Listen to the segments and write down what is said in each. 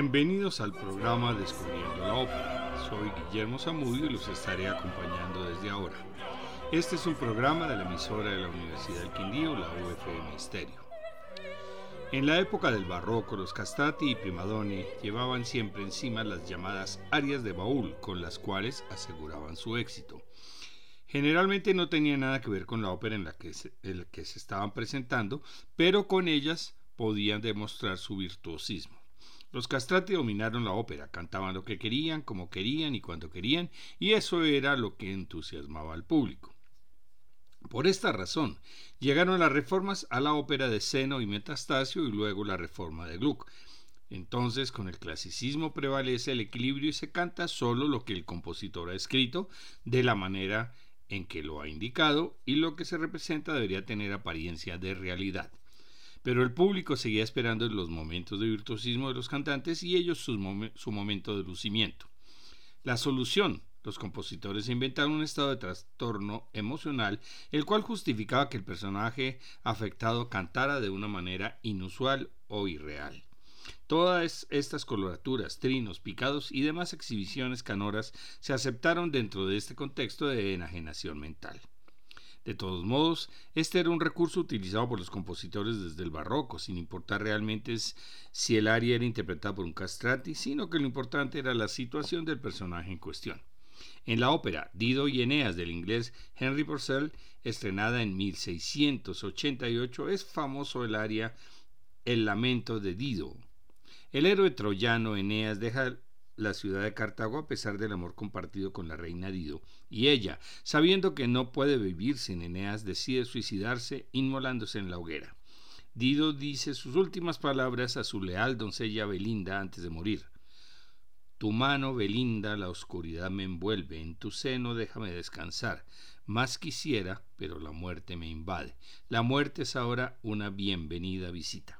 Bienvenidos al programa Descubriendo la Ópera. Soy Guillermo Zamudio y los estaré acompañando desde ahora. Este es un programa de la emisora de la Universidad del Quindío, la UFM Misterio. En la época del barroco, los castrati y primadoni llevaban siempre encima las llamadas arias de baúl, con las cuales aseguraban su éxito. Generalmente no tenía nada que ver con la ópera la que se, en la que se estaban presentando, pero con ellas podían demostrar su virtuosismo. Los castrati dominaron la ópera, cantaban lo que querían, como querían y cuando querían, y eso era lo que entusiasmaba al público. Por esta razón, llegaron las reformas a la ópera de Seno y Metastasio y luego la reforma de Gluck. Entonces, con el clasicismo prevalece el equilibrio y se canta solo lo que el compositor ha escrito, de la manera en que lo ha indicado, y lo que se representa debería tener apariencia de realidad. Pero el público seguía esperando los momentos de virtuosismo de los cantantes y ellos su, su momento de lucimiento. La solución los compositores inventaron un estado de trastorno emocional, el cual justificaba que el personaje afectado cantara de una manera inusual o irreal. Todas estas coloraturas, trinos, picados y demás exhibiciones canoras se aceptaron dentro de este contexto de enajenación mental. De todos modos, este era un recurso utilizado por los compositores desde el barroco, sin importar realmente si el aria era interpretada por un castrati, sino que lo importante era la situación del personaje en cuestión. En la ópera Dido y Eneas del inglés Henry Purcell, estrenada en 1688, es famoso el aria El lamento de Dido. El héroe troyano Eneas deja la ciudad de Cartago a pesar del amor compartido con la reina Dido, y ella, sabiendo que no puede vivir sin Eneas, decide suicidarse inmolándose en la hoguera. Dido dice sus últimas palabras a su leal doncella Belinda antes de morir. Tu mano, Belinda, la oscuridad me envuelve, en tu seno déjame descansar. Más quisiera, pero la muerte me invade. La muerte es ahora una bienvenida visita.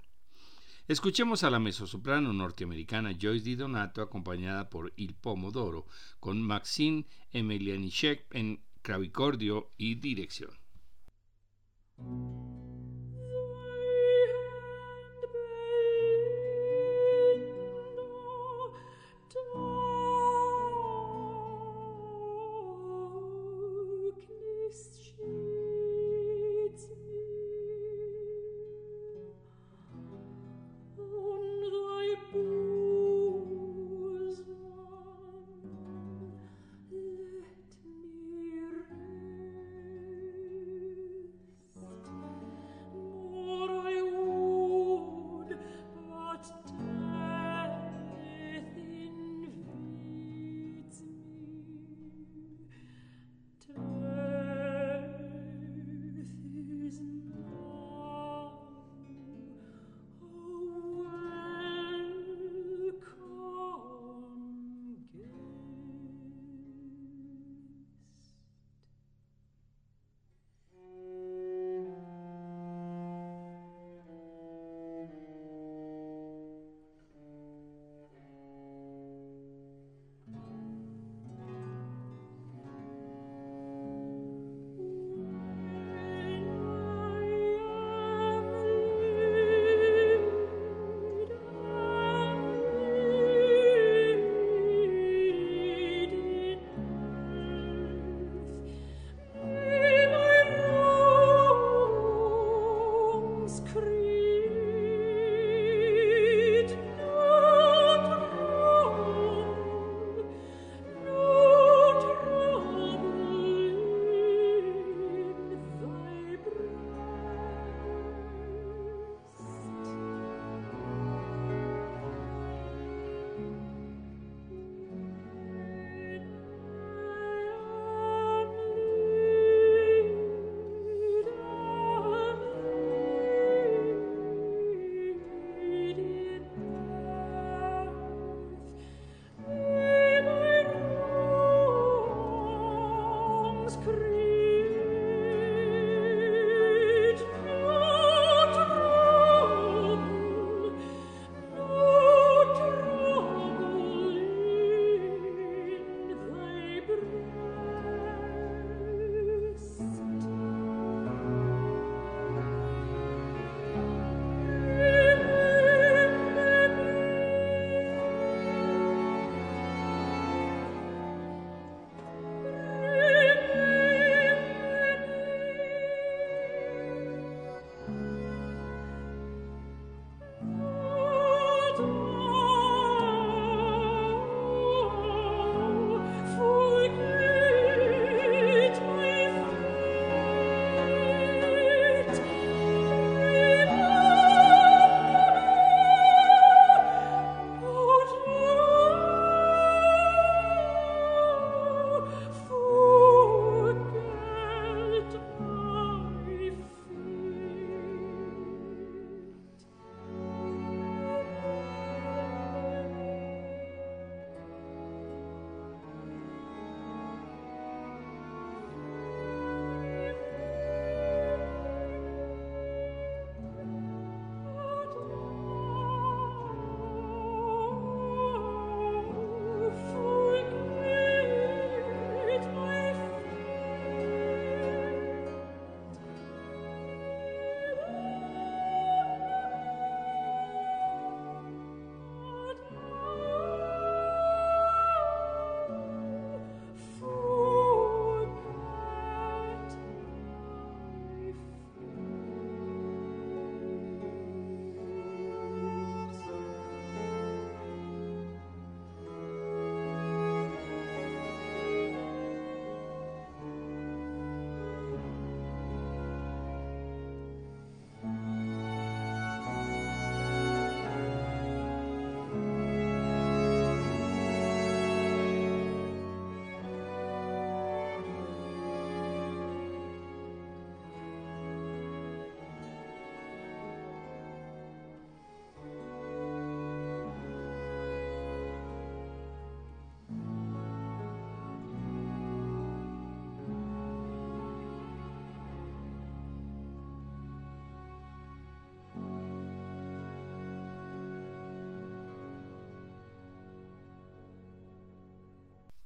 Escuchemos a la mezzosoprano norteamericana Joyce Di Donato acompañada por Il Pomodoro con Maxine Emelianichek en clavicordio y dirección.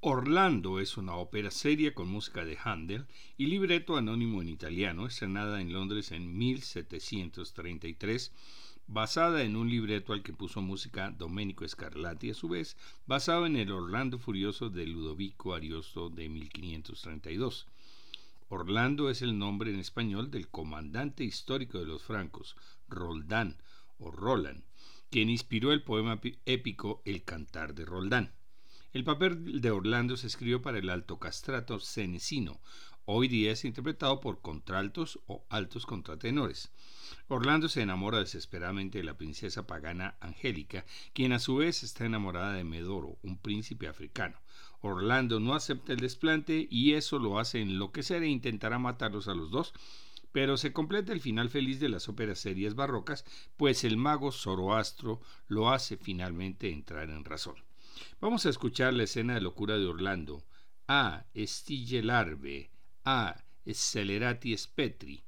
Orlando es una ópera seria con música de Handel y libreto anónimo en italiano, estrenada en Londres en 1733, basada en un libreto al que puso música Domenico Scarlatti, a su vez basado en el Orlando Furioso de Ludovico Ariosto de 1532. Orlando es el nombre en español del comandante histórico de los francos, Roldán o Roland, quien inspiró el poema épico El Cantar de Roldán. El papel de Orlando se escribió para el alto castrato cenecino. Hoy día es interpretado por contraltos o altos contratenores. Orlando se enamora desesperadamente de la princesa pagana Angélica, quien a su vez está enamorada de Medoro, un príncipe africano. Orlando no acepta el desplante y eso lo hace enloquecer e intentará matarlos a los dos, pero se completa el final feliz de las óperas serias barrocas, pues el mago Zoroastro lo hace finalmente entrar en razón. Vamos a escuchar la escena de locura de Orlando. A. Estille larve. A. Scelerati spetri.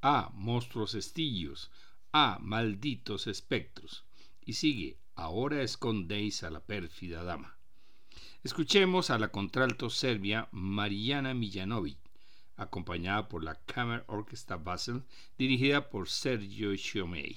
A. Monstruos estillos. A. Malditos espectros. Y sigue. Ahora escondéis a la pérfida dama. Escuchemos a la contralto serbia Marijana Mijanovic, acompañada por la Kammer Orchestra Basel, dirigida por Sergio Chiomei.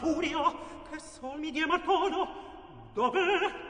furia che sol mi dia martono dov'è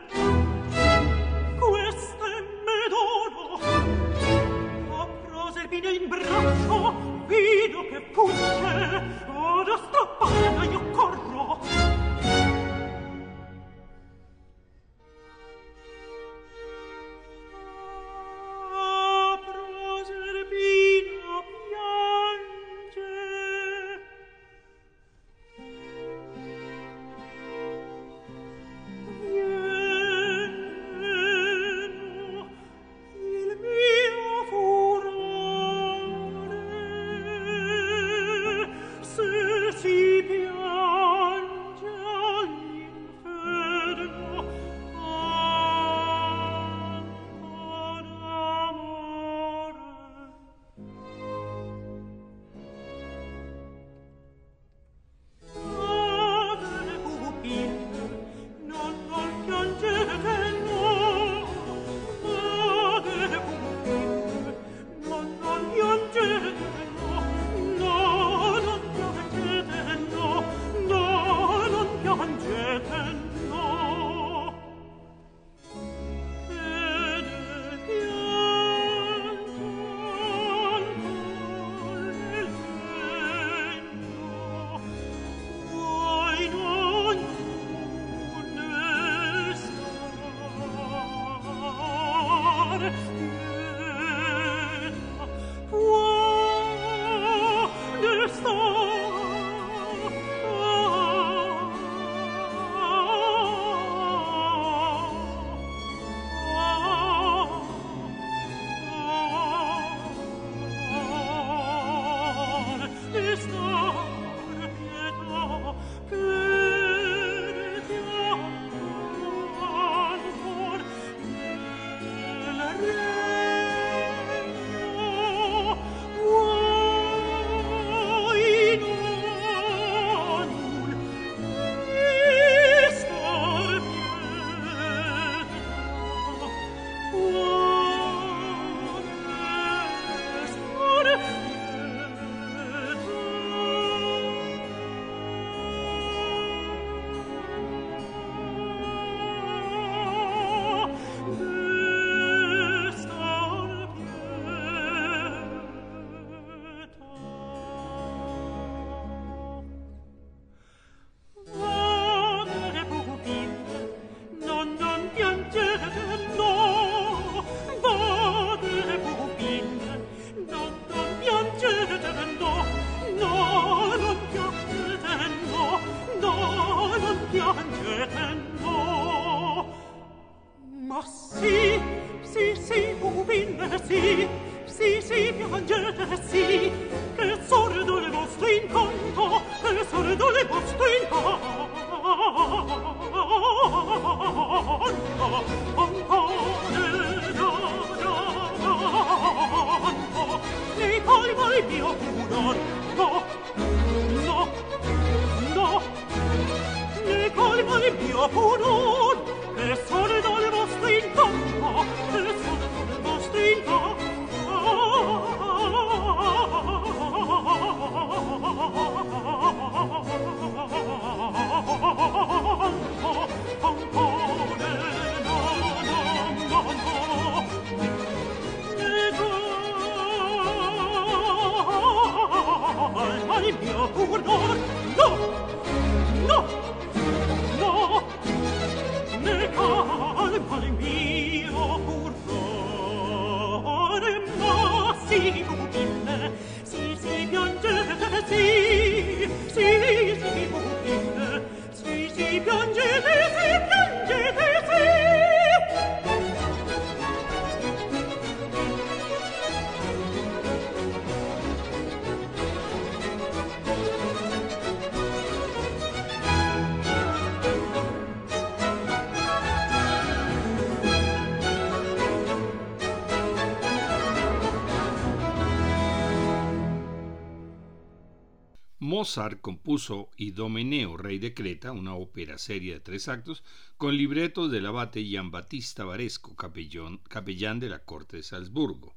Mozart compuso Idomeneo, rey de Creta, una ópera seria de tres actos, con libreto del abate Gian Battista Varesco, capellán de la corte de Salzburgo.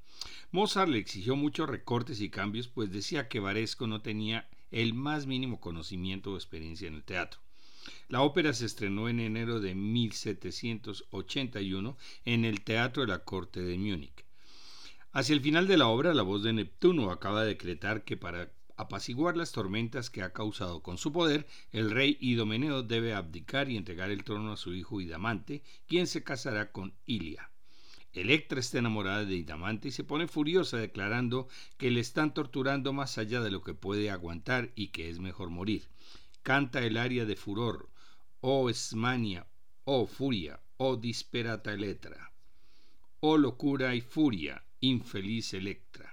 Mozart le exigió muchos recortes y cambios, pues decía que Varesco no tenía el más mínimo conocimiento o experiencia en el teatro. La ópera se estrenó en enero de 1781 en el Teatro de la Corte de Múnich. Hacia el final de la obra, la voz de Neptuno acaba de decretar que para apaciguar las tormentas que ha causado con su poder, el rey Idomeneo debe abdicar y entregar el trono a su hijo Idamante, quien se casará con Ilia. Electra está enamorada de Idamante y se pone furiosa declarando que le están torturando más allá de lo que puede aguantar y que es mejor morir. Canta el aria de furor, oh esmania, oh furia, oh disperata Electra, oh locura y furia, infeliz Electra.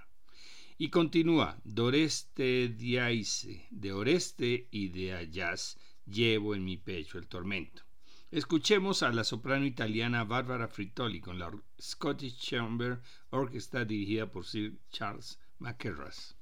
Y continúa, Doreste diaise, de Oreste y de Ayas llevo en mi pecho el tormento. Escuchemos a la soprano italiana Barbara Frittoli con la Scottish Chamber Orchestra dirigida por Sir Charles McKerras.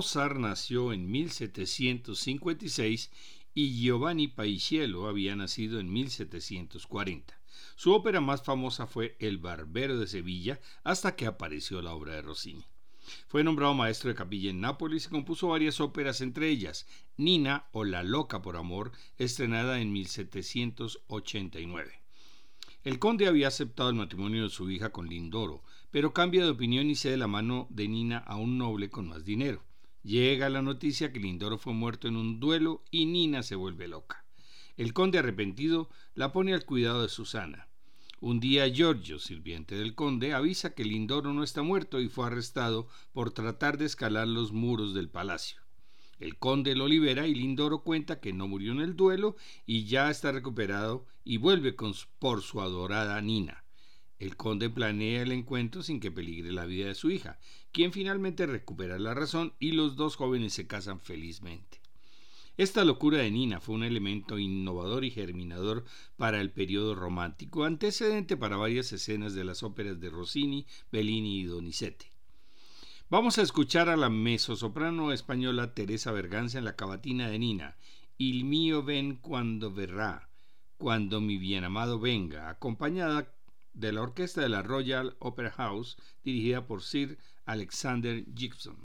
Mozart nació en 1756 y Giovanni Paisiello había nacido en 1740. Su ópera más famosa fue El Barbero de Sevilla hasta que apareció la obra de Rossini. Fue nombrado maestro de capilla en Nápoles y compuso varias óperas, entre ellas Nina o La Loca por Amor, estrenada en 1789. El conde había aceptado el matrimonio de su hija con Lindoro, pero cambia de opinión y cede la mano de Nina a un noble con más dinero. Llega la noticia que Lindoro fue muerto en un duelo y Nina se vuelve loca. El conde arrepentido la pone al cuidado de Susana. Un día Giorgio, sirviente del conde, avisa que Lindoro no está muerto y fue arrestado por tratar de escalar los muros del palacio. El conde lo libera y Lindoro cuenta que no murió en el duelo y ya está recuperado y vuelve con, por su adorada Nina. El conde planea el encuentro sin que peligre la vida de su hija, quien finalmente recupera la razón y los dos jóvenes se casan felizmente. Esta locura de Nina fue un elemento innovador y germinador para el periodo romántico, antecedente para varias escenas de las óperas de Rossini, Bellini y Donizetti. Vamos a escuchar a la mezzosoprano española Teresa Berganza en la cavatina de Nina, Il mio ven cuando verrá, cuando mi bien amado venga, acompañada de la orquesta de la Royal Opera House dirigida por Sir Alexander Gibson.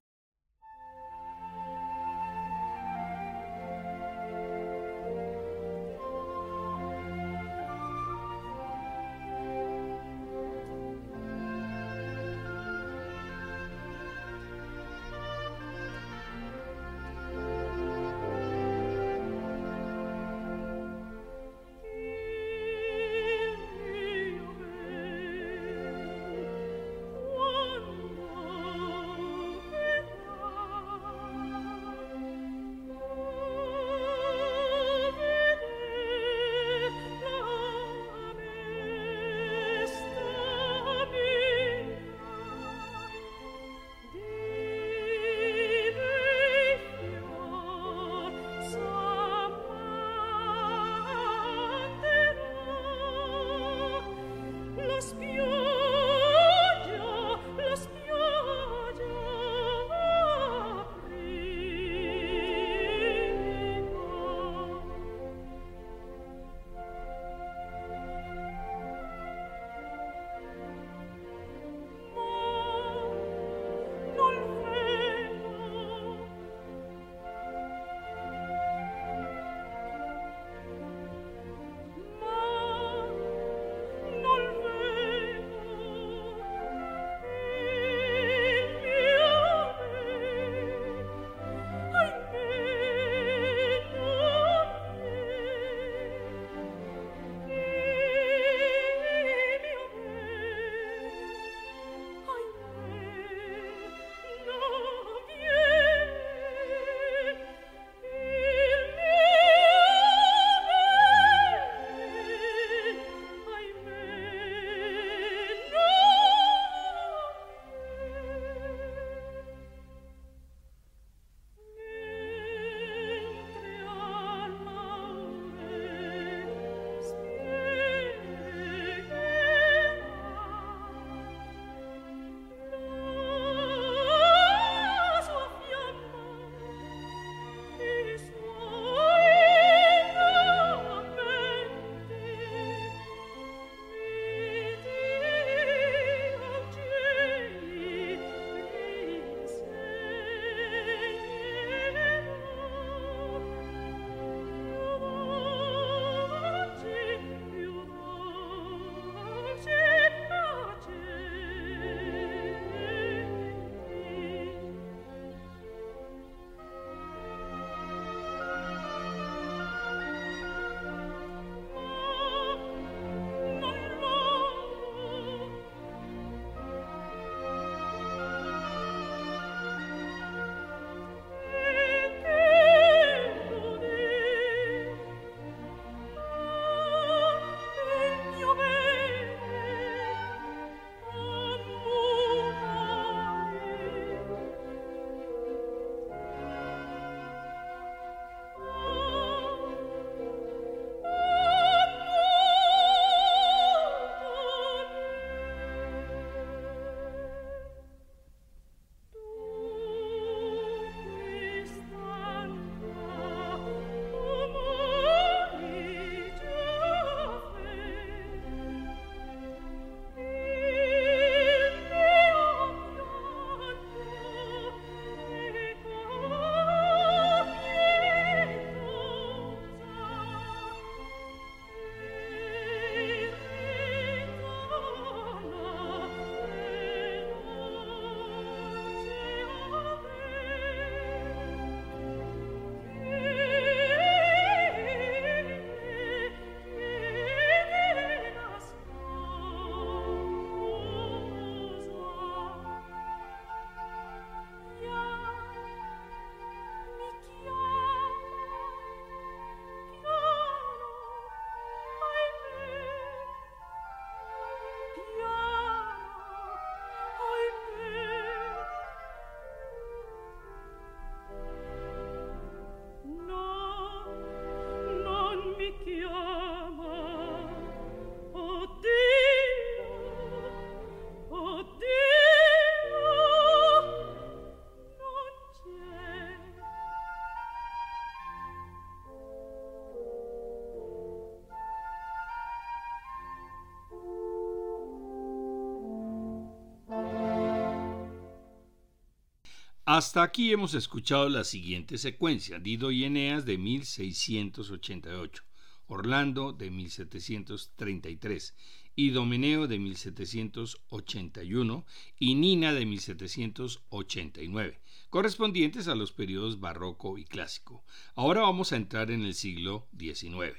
Hasta aquí hemos escuchado la siguiente secuencia: Dido y Eneas de 1688, Orlando de 1733, Idomeneo de 1781 y Nina de 1789, correspondientes a los periodos barroco y clásico. Ahora vamos a entrar en el siglo XIX.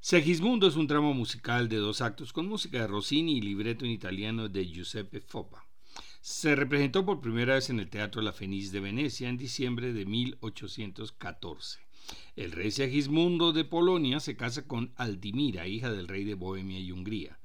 Segismundo es un drama musical de dos actos con música de Rossini y libreto en italiano de Giuseppe Foppa. Se representó por primera vez en el Teatro La Fenice de Venecia en diciembre de 1814. El rey Segismundo de Polonia se casa con Aldimira, hija del rey de Bohemia y Hungría.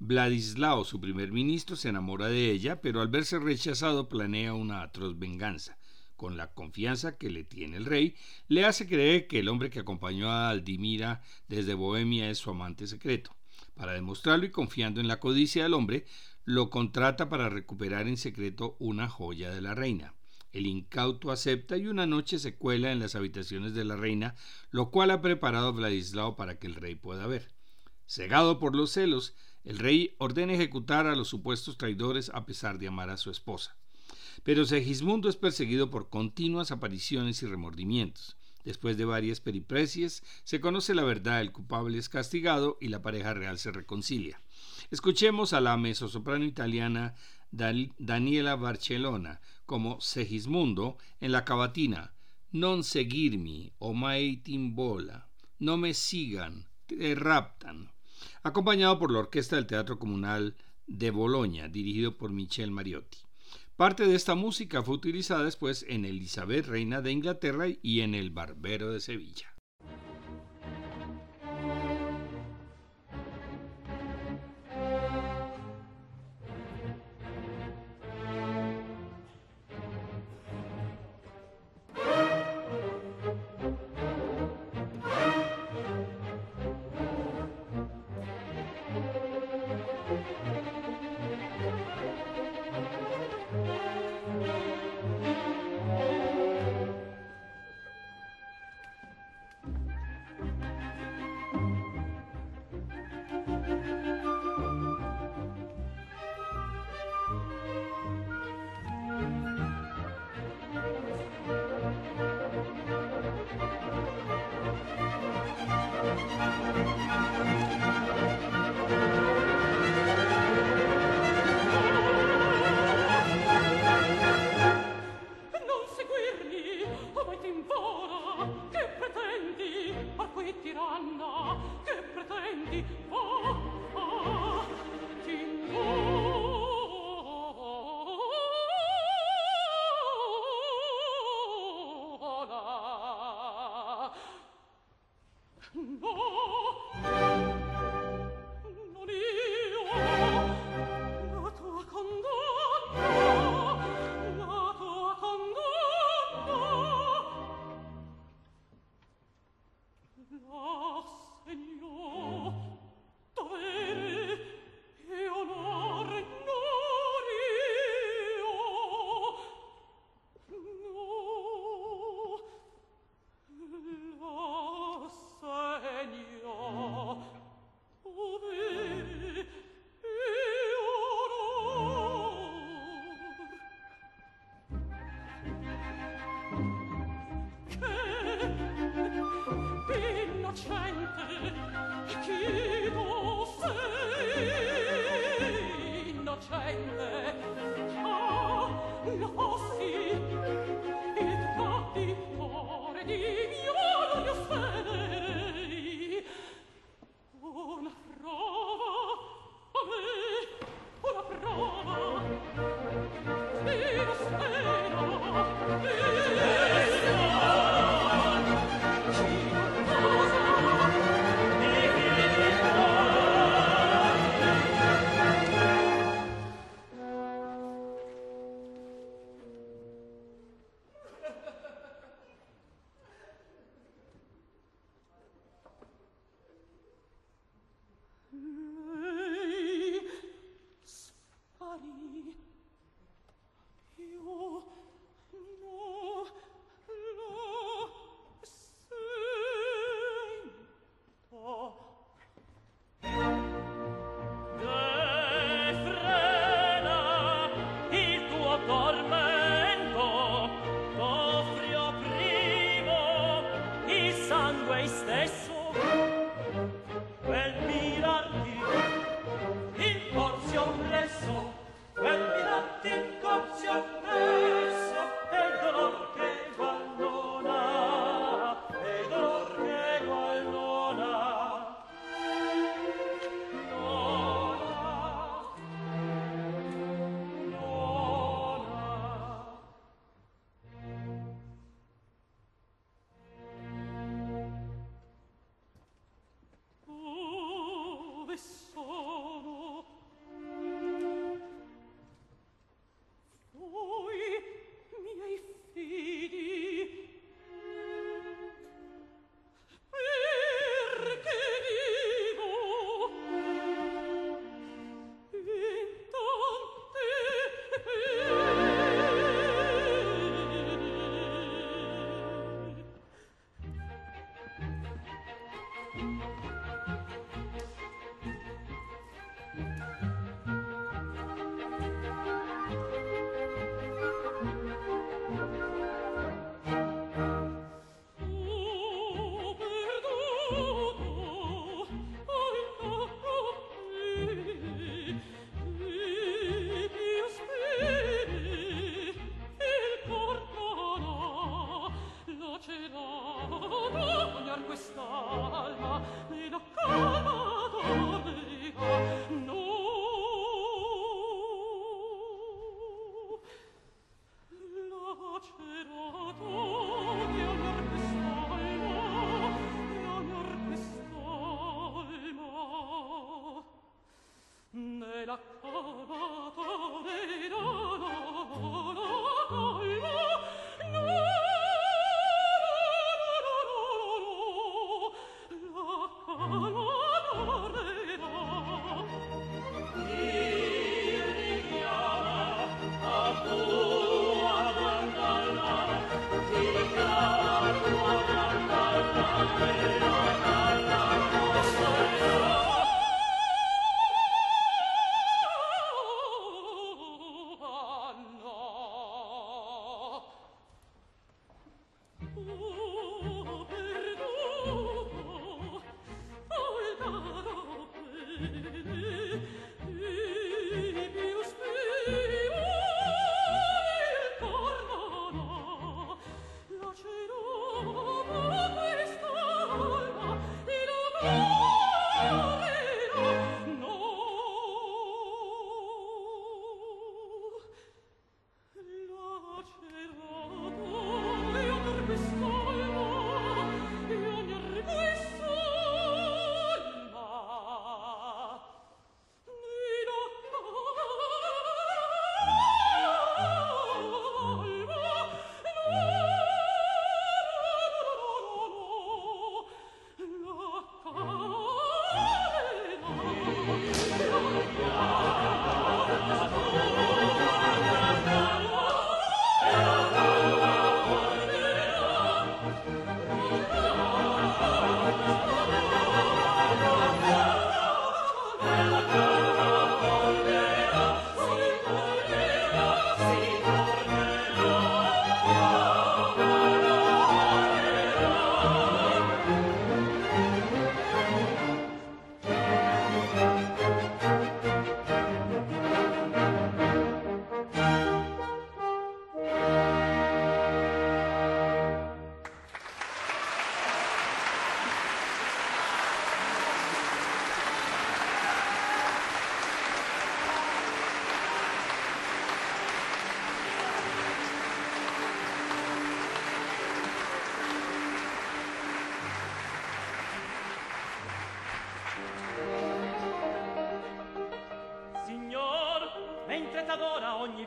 Vladislao, su primer ministro, se enamora de ella, pero al verse rechazado planea una atroz venganza. Con la confianza que le tiene el rey, le hace creer que el hombre que acompañó a Aldimira desde Bohemia es su amante secreto. Para demostrarlo y confiando en la codicia del hombre, lo contrata para recuperar en secreto una joya de la reina. El incauto acepta y una noche se cuela en las habitaciones de la reina, lo cual ha preparado Vladislao para que el rey pueda ver. Cegado por los celos, el rey ordena ejecutar a los supuestos traidores a pesar de amar a su esposa. Pero Segismundo es perseguido por continuas apariciones y remordimientos. Después de varias peripresias, se conoce la verdad, el culpable es castigado y la pareja real se reconcilia. Escuchemos a la mezzosoprano italiana Daniela Barcellona como Segismundo en la cavatina Non seguirmi o mai timbola, no me sigan, te raptan, acompañado por la orquesta del Teatro Comunal de Boloña, dirigido por Michel Mariotti. Parte de esta música fue utilizada después en Elizabeth, reina de Inglaterra, y en El Barbero de Sevilla.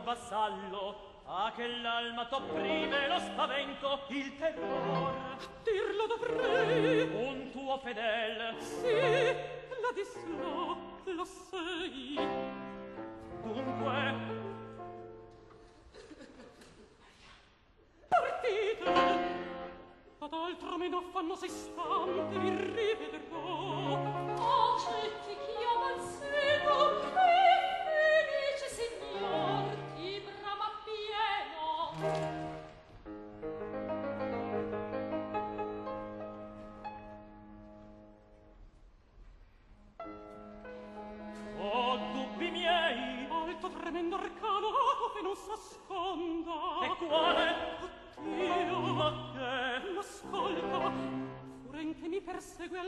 vassallo a che l'alma t'opprime lo spavento il terror. Dirlo dovrei. Un tuo fedel. Sì la Ladislao lo sei. Dunque partite. Ad altro meno affanno sei stanti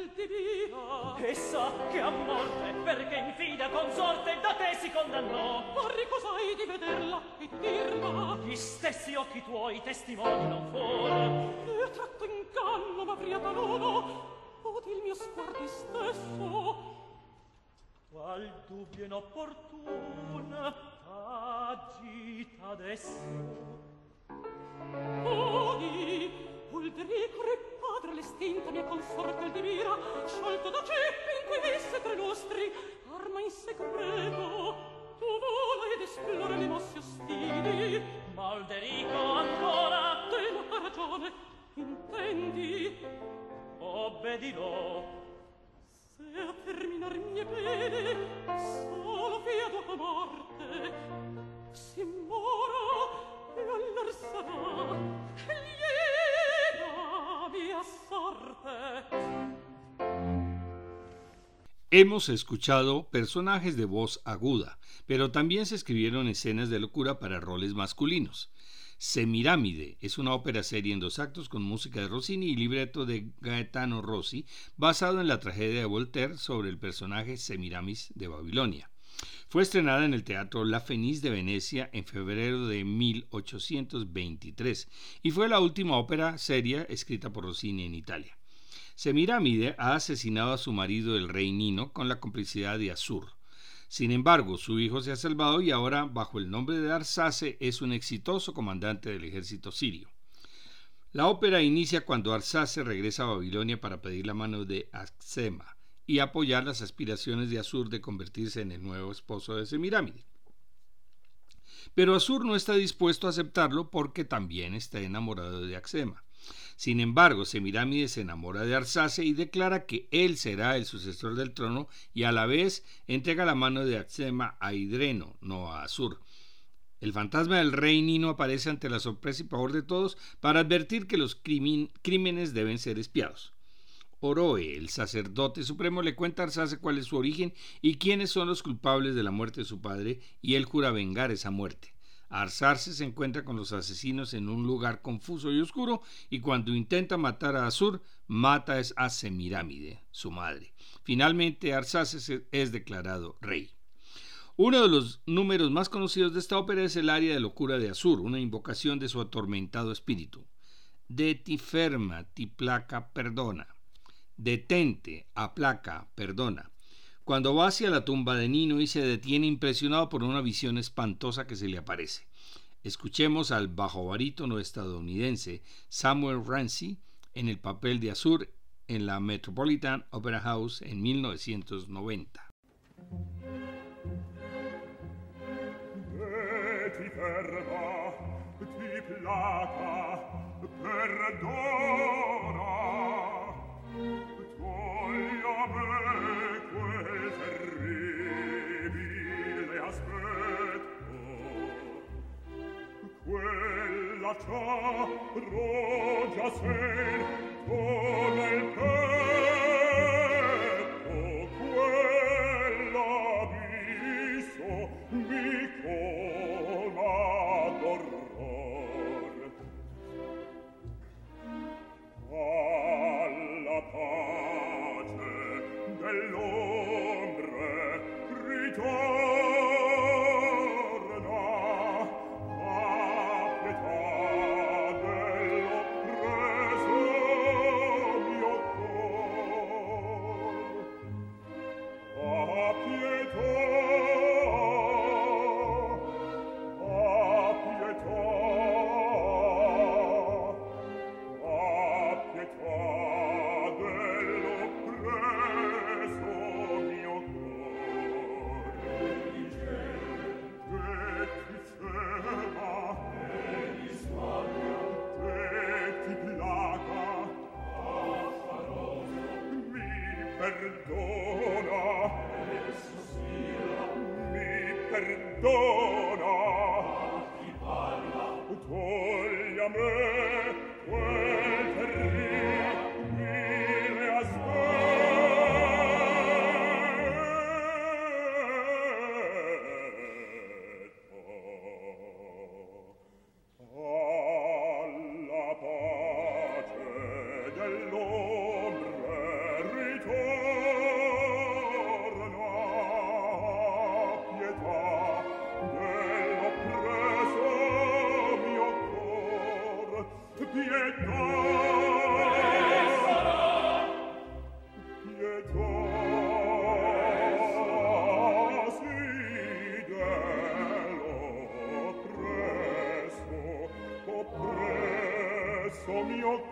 ti dia e sa che a morte perché infida consorte da te si condannò. Vorrei cos'hai di vederla e dirla? Gli stessi occhi tuoi testimoni non fuor e tratto inganno m'avria taluno od il mio sguardo stesso. Qual dubbio inopportuna agita adesso. Odi Uldrico padre l'estinta mia consorte il divina sciolto da ceppi in cui visse tre lustri arma in segreto tu vola ed esplora le mosse ostili Malderico ancora te la ragione intendi. Obbedirò se a terminar mie pene solo fia a morte si mora e allor sarà. Lieve Hemos escuchado personajes de voz aguda, pero también se escribieron escenas de locura para roles masculinos. Semiramide es una ópera serie en dos actos con música de Rossini y libreto de Gaetano Rossi, basado en la tragedia de Voltaire sobre el personaje Semiramis de Babilonia. Fue estrenada en el Teatro La Fenice de Venecia en febrero de 1823 y fue la última ópera seria escrita por Rossini en Italia. Semiramide ha asesinado a su marido el rey Nino con la complicidad de Azur. Sin embargo, su hijo se ha salvado y ahora, bajo el nombre de Arsace, es un exitoso comandante del ejército sirio. La ópera inicia cuando Arsace regresa a Babilonia para pedir la mano de Axema y apoyar las aspiraciones de Asur de convertirse en el nuevo esposo de Semirámide. Pero Asur no está dispuesto a aceptarlo porque también está enamorado de Axema. Sin embargo, Semirámide se enamora de Arsace y declara que él será el sucesor del trono y a la vez entrega la mano de Axema a Idreno, no a Asur. El fantasma del rey Nino aparece ante la sorpresa y pavor de todos para advertir que los crímenes deben ser espiados. Oroe, el sacerdote supremo, le cuenta a Arsace cuál es su origen y quiénes son los culpables de la muerte de su padre, y él jura vengar esa muerte. Arsace se encuentra con los asesinos en un lugar confuso y oscuro, y cuando intenta matar a Asur, mata a Semirámide, su madre. Finalmente, Arsace es declarado rey. Uno de los números más conocidos de esta ópera es el aria de locura de Asur, una invocación de su atormentado espíritu. De ti ferma, ti placa, perdona. Detente, aplaca, perdona. Cuando va hacia la tumba de Nino y se detiene impresionado por una visión espantosa que se le aparece. Escuchemos al bajo barítono estadounidense Samuel Ramsey en el papel de Azur en la Metropolitan Opera House en 1990. ciò rogia sen come il mio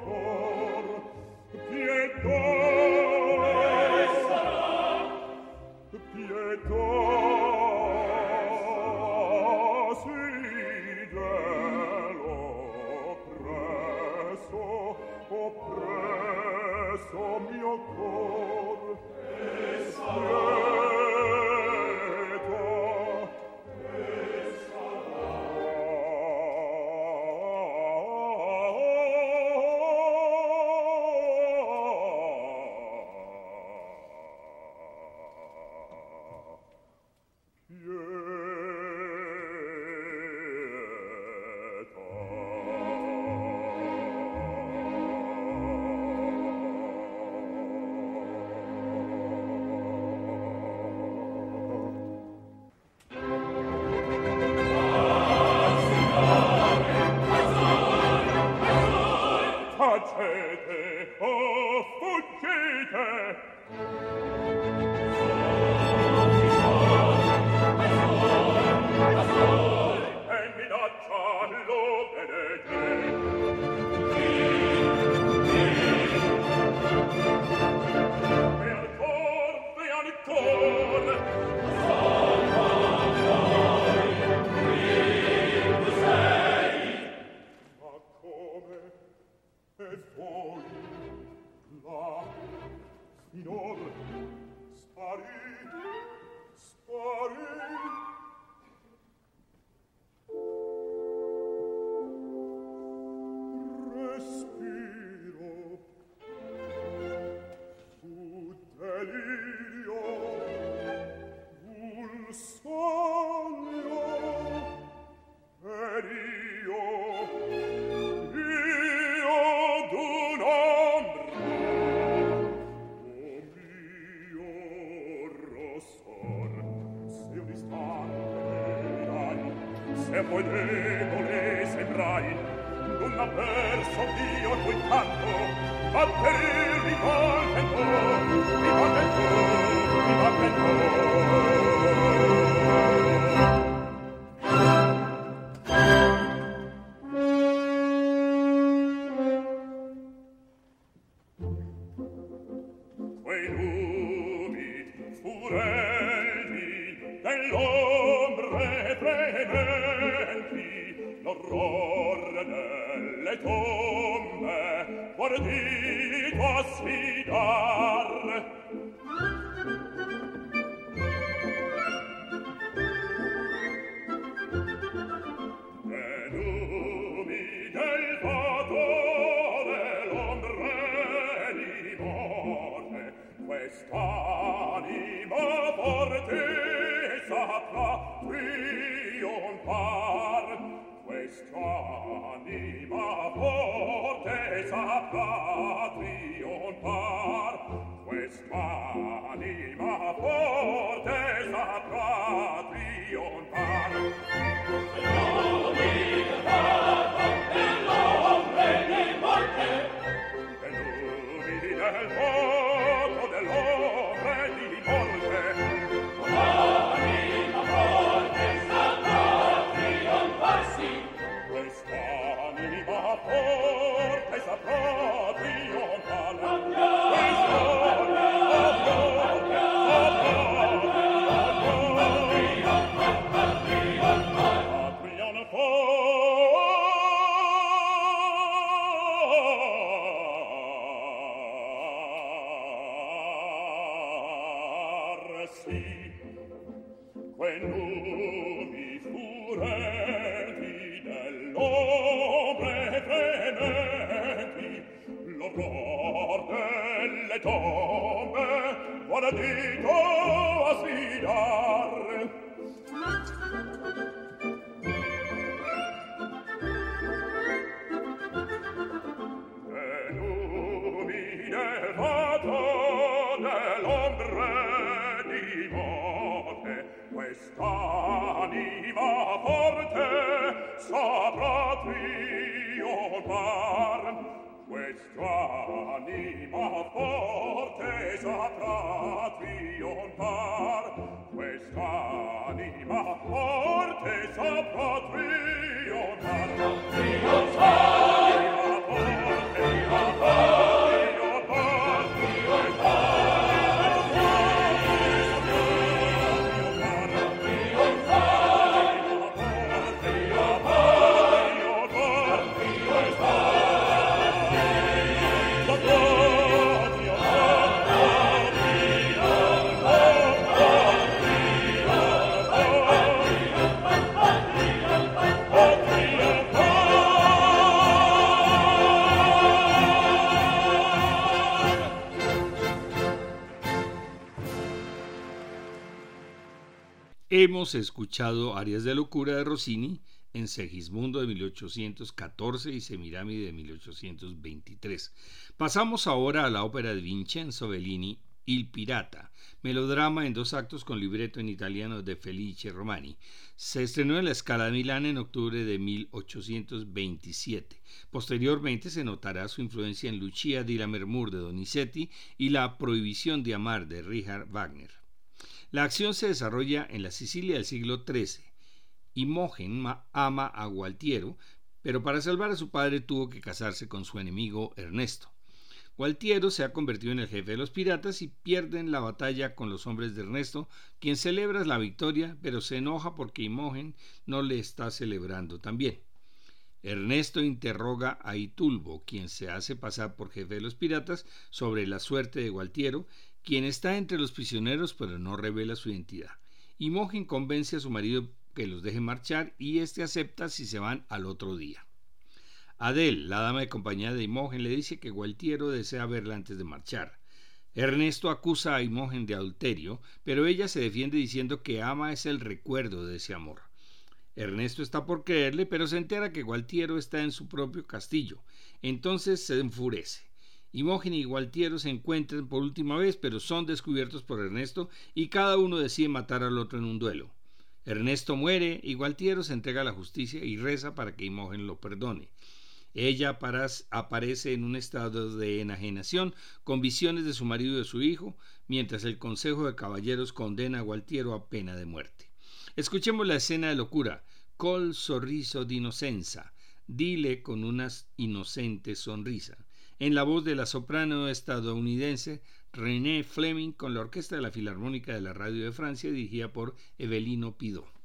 Hemos escuchado Arias de Locura de Rossini en Segismundo de 1814 y Semiramide de 1823. Pasamos ahora a la ópera de Vincenzo Bellini, Il Pirata, melodrama en dos actos con libreto en italiano de Felice Romani. Se estrenó en la Scala de Milán en octubre de 1827. Posteriormente se notará su influencia en Lucia di Lammermoor de Donizetti y La Prohibición de Amar de Richard Wagner. La acción se desarrolla en la Sicilia del siglo XIII. Imogen ama a Gualtiero, pero para salvar a su padre tuvo que casarse con su enemigo Ernesto. Gualtiero se ha convertido en el jefe de los piratas y pierden la batalla con los hombres de Ernesto, quien celebra la victoria, pero se enoja porque Imogen no le está celebrando también. Ernesto interroga a Itulbo, quien se hace pasar por jefe de los piratas, sobre la suerte de Gualtiero, quien está entre los prisioneros pero no revela su identidad. Imogen convence a su marido que los deje marchar y éste acepta si se van al otro día. Adel, la dama de compañía de Imogen, le dice que Gualtiero desea verla antes de marchar. Ernesto acusa a Imogen de adulterio, pero ella se defiende diciendo que ama es el recuerdo de ese amor. Ernesto está por creerle, pero se entera que Gualtiero está en su propio castillo. Entonces se enfurece. Imogen y Gualtiero se encuentran por última vez, pero son descubiertos por Ernesto y cada uno decide matar al otro en un duelo. Ernesto muere y Gualtiero se entrega a la justicia y reza para que Imogen lo perdone. Ella aparece en un estado de enajenación con visiones de su marido y de su hijo, mientras el Consejo de Caballeros condena a Gualtiero a pena de muerte. Escuchemos la escena de locura. Col sorriso de inocenza. Dile con una inocente sonrisa. En la voz de la soprano estadounidense René Fleming con la Orquesta de la Filarmónica de la Radio de Francia dirigida por Evelino Pidó.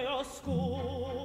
En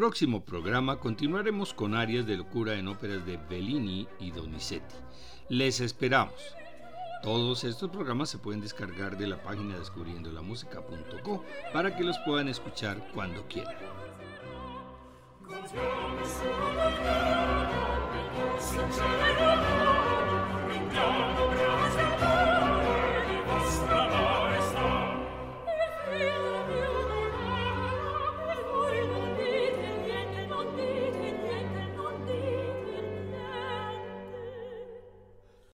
próximo programa continuaremos con áreas de locura en óperas de Bellini y Donizetti. Les esperamos. Todos estos programas se pueden descargar de la página descubriendolamusica.co para que los puedan escuchar cuando quieran.